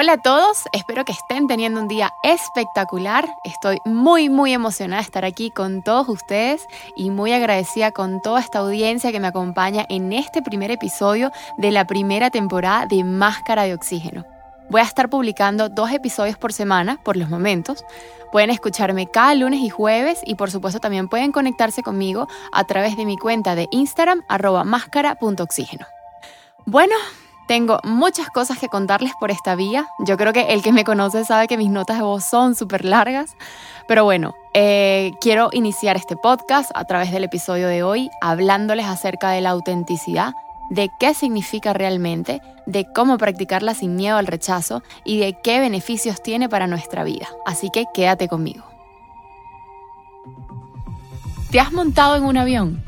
Hola a todos, espero que estén teniendo un día espectacular. Estoy muy muy emocionada de estar aquí con todos ustedes y muy agradecida con toda esta audiencia que me acompaña en este primer episodio de la primera temporada de Máscara de Oxígeno. Voy a estar publicando dos episodios por semana por los momentos. Pueden escucharme cada lunes y jueves y por supuesto también pueden conectarse conmigo a través de mi cuenta de Instagram arroba máscara.oxígeno. Bueno, tengo muchas cosas que contarles por esta vía. Yo creo que el que me conoce sabe que mis notas de voz son súper largas. Pero bueno, eh, quiero iniciar este podcast a través del episodio de hoy hablándoles acerca de la autenticidad, de qué significa realmente, de cómo practicarla sin miedo al rechazo y de qué beneficios tiene para nuestra vida. Así que quédate conmigo. ¿Te has montado en un avión?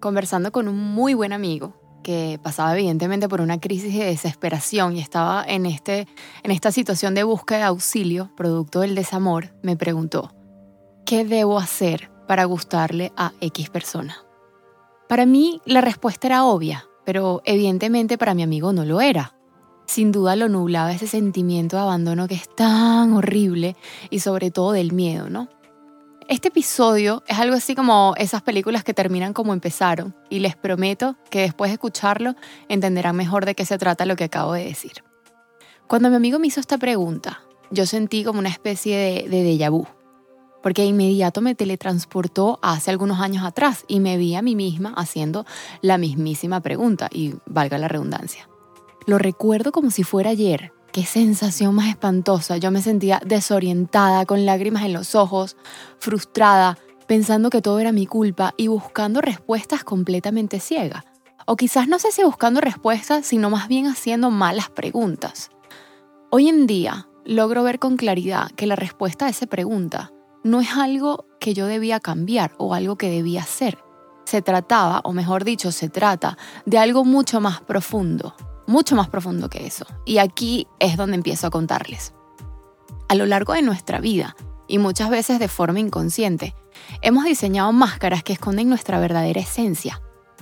Conversando con un muy buen amigo, que pasaba evidentemente por una crisis de desesperación y estaba en, este, en esta situación de búsqueda de auxilio, producto del desamor, me preguntó, ¿qué debo hacer para gustarle a X persona? Para mí la respuesta era obvia, pero evidentemente para mi amigo no lo era. Sin duda lo nublaba ese sentimiento de abandono que es tan horrible y sobre todo del miedo, ¿no? Este episodio es algo así como esas películas que terminan como empezaron y les prometo que después de escucharlo entenderán mejor de qué se trata lo que acabo de decir. Cuando mi amigo me hizo esta pregunta, yo sentí como una especie de, de déjà vu, porque de inmediato me teletransportó hace algunos años atrás y me vi a mí misma haciendo la mismísima pregunta, y valga la redundancia. Lo recuerdo como si fuera ayer, Qué sensación más espantosa. Yo me sentía desorientada, con lágrimas en los ojos, frustrada, pensando que todo era mi culpa y buscando respuestas completamente ciega. O quizás no sé si buscando respuestas, sino más bien haciendo malas preguntas. Hoy en día logro ver con claridad que la respuesta a esa pregunta no es algo que yo debía cambiar o algo que debía hacer. Se trataba, o mejor dicho, se trata de algo mucho más profundo, mucho más profundo que eso. Y aquí es donde empiezo a contarles. A lo largo de nuestra vida, y muchas veces de forma inconsciente, hemos diseñado máscaras que esconden nuestra verdadera esencia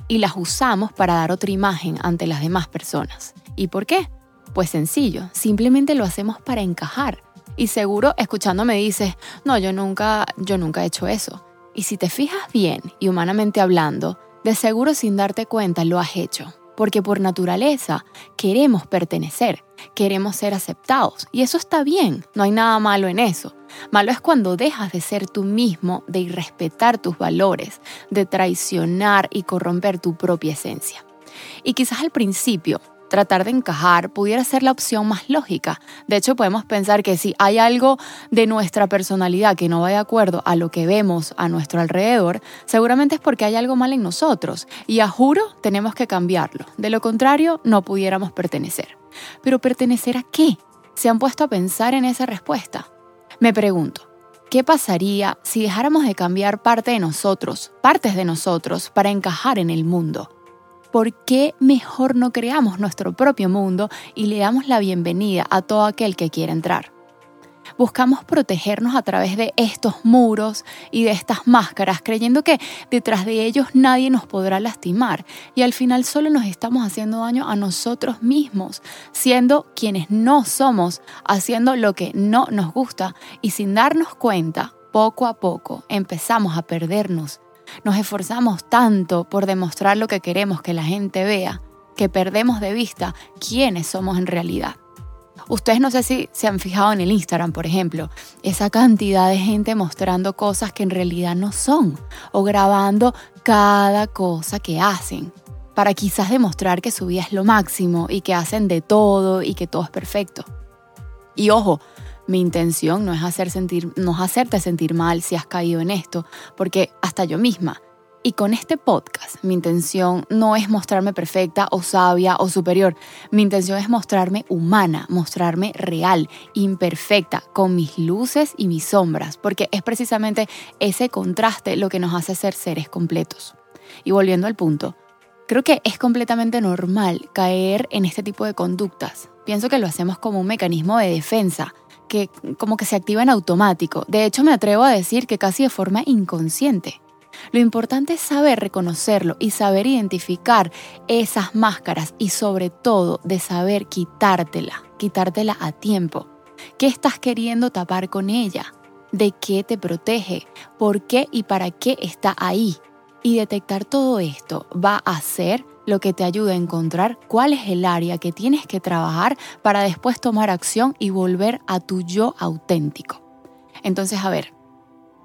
y las usamos para dar otra imagen ante las demás personas. ¿Y por qué? Pues sencillo, simplemente lo hacemos para encajar. Y seguro escuchándome dices, no, yo nunca, yo nunca he hecho eso. Y si te fijas bien y humanamente hablando, de seguro sin darte cuenta lo has hecho porque por naturaleza queremos pertenecer, queremos ser aceptados y eso está bien, no hay nada malo en eso. Malo es cuando dejas de ser tú mismo, de irrespetar tus valores, de traicionar y corromper tu propia esencia. Y quizás al principio tratar de encajar pudiera ser la opción más lógica. De hecho, podemos pensar que si hay algo de nuestra personalidad que no va de acuerdo a lo que vemos a nuestro alrededor, seguramente es porque hay algo mal en nosotros y a juro tenemos que cambiarlo. De lo contrario, no pudiéramos pertenecer. Pero ¿pertenecer a qué? ¿Se han puesto a pensar en esa respuesta? Me pregunto, ¿qué pasaría si dejáramos de cambiar parte de nosotros, partes de nosotros, para encajar en el mundo? ¿Por qué mejor no creamos nuestro propio mundo y le damos la bienvenida a todo aquel que quiera entrar? Buscamos protegernos a través de estos muros y de estas máscaras, creyendo que detrás de ellos nadie nos podrá lastimar y al final solo nos estamos haciendo daño a nosotros mismos, siendo quienes no somos, haciendo lo que no nos gusta y sin darnos cuenta, poco a poco empezamos a perdernos Nos esforzamos tanto por demostrar lo que queremos que la gente vea, que perdemos de vista quiénes somos en realidad. Ustedes no sé si se han fijado en el Instagram, por ejemplo, esa cantidad de gente mostrando cosas que en realidad no son o grabando cada cosa que hacen para quizás demostrar que su vida es lo máximo y que hacen de todo y que todo es perfecto. Y ojo, mi intención no es, hacer sentir, no es hacerte sentir mal si has caído en esto, porque hasta yo misma y con este podcast, mi intención no es mostrarme perfecta o sabia o superior. Mi intención es mostrarme humana, mostrarme real, imperfecta, con mis luces y mis sombras, porque es precisamente ese contraste lo que nos hace ser seres completos. Y volviendo al punto, creo que es completamente normal caer en este tipo de conductas. Pienso que lo hacemos como un mecanismo de defensa, que como que se activa en automático. De hecho, me atrevo a decir que casi de forma inconsciente. Lo importante es saber reconocerlo y saber identificar esas máscaras y sobre todo de saber quitártela, quitártela a tiempo. ¿Qué estás queriendo tapar con ella? ¿De qué te protege? ¿Por qué y para qué está ahí? Y detectar todo esto va a ser lo que te ayude a encontrar cuál es el área que tienes que trabajar para después tomar acción y volver a tu yo auténtico. Entonces, a ver,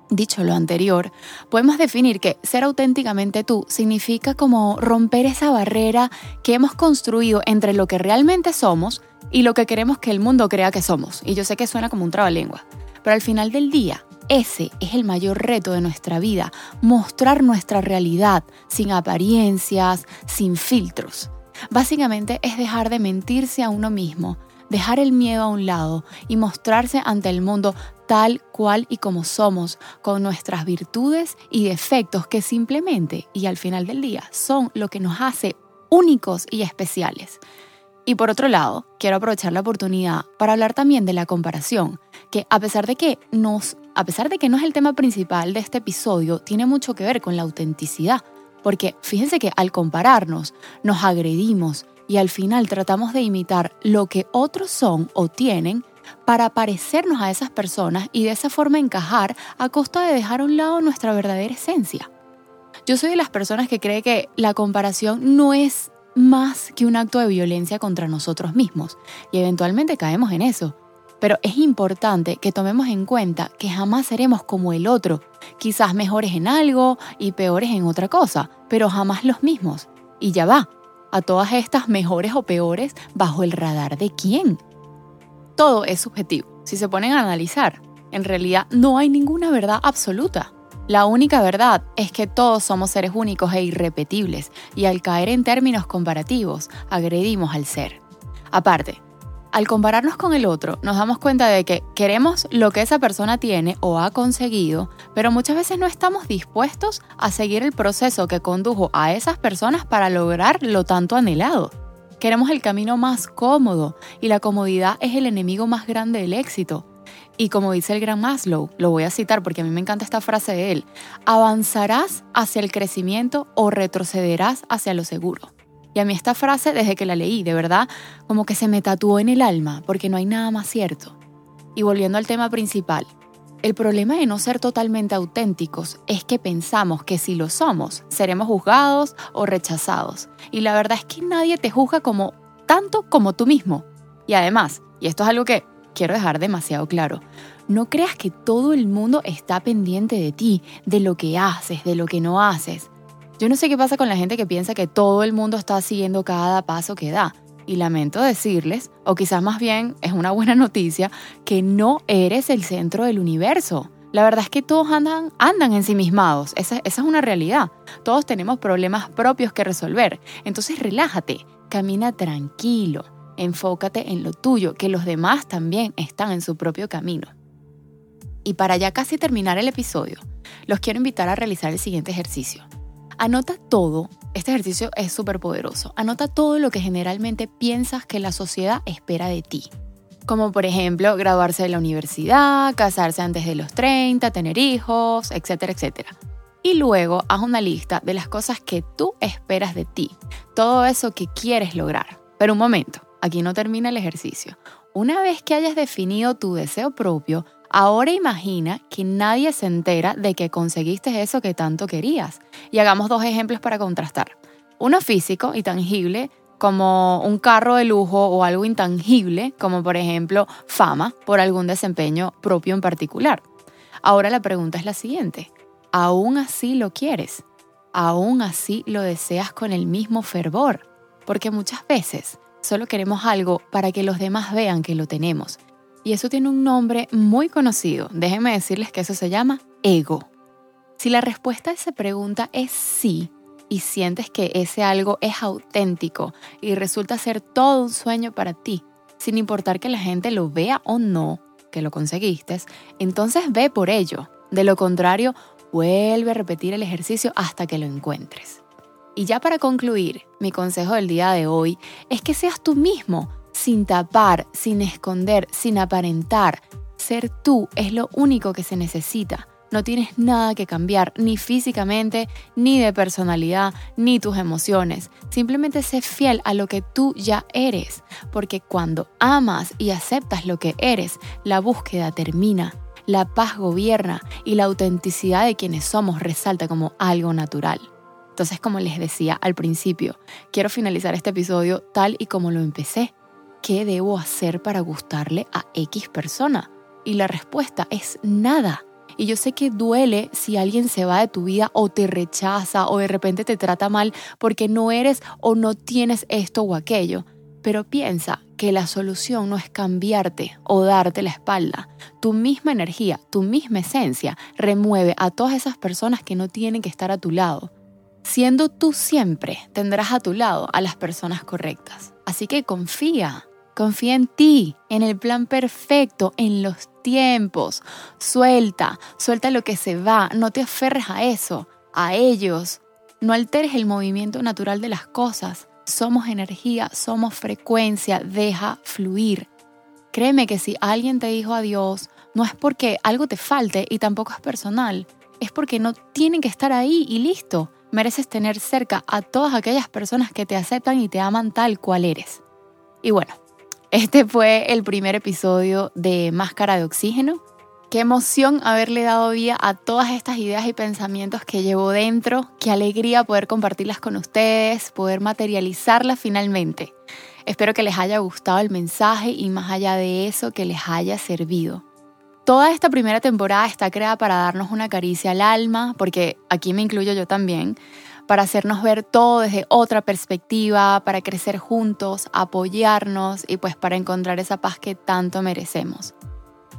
Dicho lo anterior, podemos definir que ser auténticamente tú significa como romper esa barrera que hemos construido entre lo que realmente somos y lo que queremos que el mundo crea que somos. Y yo sé que suena como un trabalengua, pero al final del día, ese es el mayor reto de nuestra vida, mostrar nuestra realidad sin apariencias, sin filtros. Básicamente es dejar de mentirse a uno mismo, dejar el miedo a un lado y mostrarse ante el mundo tal cual y como somos, con nuestras virtudes y defectos que simplemente y al final del día son lo que nos hace únicos y especiales. Y por otro lado, quiero aprovechar la oportunidad para hablar también de la comparación, que a pesar de que nos a pesar de que no es el tema principal de este episodio, tiene mucho que ver con la autenticidad, porque fíjense que al compararnos nos agredimos y al final tratamos de imitar lo que otros son o tienen para parecernos a esas personas y de esa forma encajar a costa de dejar a un lado nuestra verdadera esencia. Yo soy de las personas que cree que la comparación no es más que un acto de violencia contra nosotros mismos y eventualmente caemos en eso. Pero es importante que tomemos en cuenta que jamás seremos como el otro, quizás mejores en algo y peores en otra cosa, pero jamás los mismos. Y ya va, a todas estas mejores o peores bajo el radar de quién. Todo es subjetivo. Si se ponen a analizar, en realidad no hay ninguna verdad absoluta. La única verdad es que todos somos seres únicos e irrepetibles y al caer en términos comparativos agredimos al ser. Aparte, al compararnos con el otro, nos damos cuenta de que queremos lo que esa persona tiene o ha conseguido, pero muchas veces no estamos dispuestos a seguir el proceso que condujo a esas personas para lograr lo tanto anhelado. Queremos el camino más cómodo y la comodidad es el enemigo más grande del éxito. Y como dice el gran Maslow, lo voy a citar porque a mí me encanta esta frase de él, avanzarás hacia el crecimiento o retrocederás hacia lo seguro. Y a mí esta frase, desde que la leí, de verdad, como que se me tatuó en el alma, porque no hay nada más cierto. Y volviendo al tema principal, el problema de no ser totalmente auténticos es que pensamos que si lo somos, seremos juzgados o rechazados. Y la verdad es que nadie te juzga como tanto como tú mismo. Y además, y esto es algo que quiero dejar demasiado claro, no creas que todo el mundo está pendiente de ti, de lo que haces, de lo que no haces. Yo no sé qué pasa con la gente que piensa que todo el mundo está siguiendo cada paso que da. Y lamento decirles, o quizás más bien es una buena noticia, que no eres el centro del universo. La verdad es que todos andan, ensimismados, esa es una realidad. Todos tenemos problemas propios que resolver. Entonces relájate, camina tranquilo, enfócate en lo tuyo, que los demás también están en su propio camino. Y para ya casi terminar el episodio, los quiero invitar a realizar el siguiente ejercicio. Anota todo, este ejercicio es súper poderoso, anota todo lo que generalmente piensas que la sociedad espera de ti. Como por ejemplo graduarse de la universidad, casarse antes de los 30, tener hijos, etcétera, etcétera. Y luego haz una lista de las cosas que tú esperas de ti, todo eso que quieres lograr. Pero un momento, aquí no termina el ejercicio. Una vez que hayas definido tu deseo propio, Ahora imagina que nadie se entera de que conseguiste eso que tanto querías. Y hagamos dos ejemplos para contrastar. Uno físico y tangible, como un carro de lujo o algo intangible, como por ejemplo fama por algún desempeño propio en particular. Ahora la pregunta es la siguiente. ¿Aún así lo quieres? ¿Aún así lo deseas con el mismo fervor? Porque muchas veces solo queremos algo para que los demás vean que lo tenemos. Y eso tiene un nombre muy conocido. Déjenme decirles que eso se llama ego. Si la respuesta a esa pregunta es sí, y sientes que ese algo es auténtico y resulta ser todo un sueño para ti, sin importar que la gente lo vea o no, que lo conseguiste, entonces ve por ello. De lo contrario, vuelve a repetir el ejercicio hasta que lo encuentres. Y ya para concluir, mi consejo del día de hoy es que seas tú mismo, sin tapar, sin esconder, sin aparentar. Ser tú es lo único que se necesita. No tienes nada que cambiar, ni físicamente, ni de personalidad, ni tus emociones. Simplemente sé fiel a lo que tú ya eres, porque cuando amas y aceptas lo que eres, la búsqueda termina, la paz gobierna y la autenticidad de quienes somos resalta como algo natural. Entonces, como les decía al principio, quiero finalizar este episodio tal y como lo empecé. ¿Qué debo hacer para gustarle a X persona? Y la respuesta es nada. Y yo sé que duele si alguien se va de tu vida o te rechaza o de repente te trata mal porque no eres o no tienes esto o aquello. Pero piensa que la solución no es cambiarte o darte la espalda. Tu misma energía, tu misma esencia remueve a todas esas personas que no tienen que estar a tu lado. Siendo tú siempre, tendrás a tu lado a las personas correctas. Así que confía, confía en ti, en el plan perfecto, en los tiempos. Suelta, suelta lo que se va, no te aferres a eso, a ellos. No alteres el movimiento natural de las cosas. Somos energía, somos frecuencia, deja fluir. Créeme que si alguien te dijo adiós, no es porque algo te falte y tampoco es personal, es porque no tienen que estar ahí y listo mereces tener cerca a todas aquellas personas que te aceptan y te aman tal cual eres. Y bueno, este fue el primer episodio de Máscara de Oxígeno. Qué emoción haberle dado vida a todas estas ideas y pensamientos que llevo dentro. Qué alegría poder compartirlas con ustedes, poder materializarlas finalmente. Espero que les haya gustado el mensaje y más allá de eso, que les haya servido. Toda esta primera temporada está creada para darnos una caricia al alma, porque aquí me incluyo yo también, para hacernos ver todo desde otra perspectiva, para crecer juntos, apoyarnos y pues para encontrar esa paz que tanto merecemos.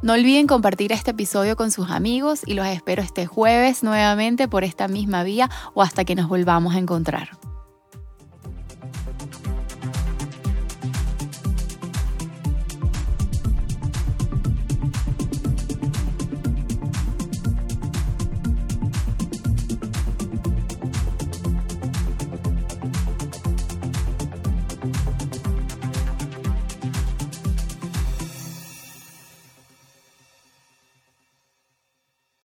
No olviden compartir este episodio con sus amigos y los espero este jueves nuevamente por esta misma vía o hasta que nos volvamos a encontrar.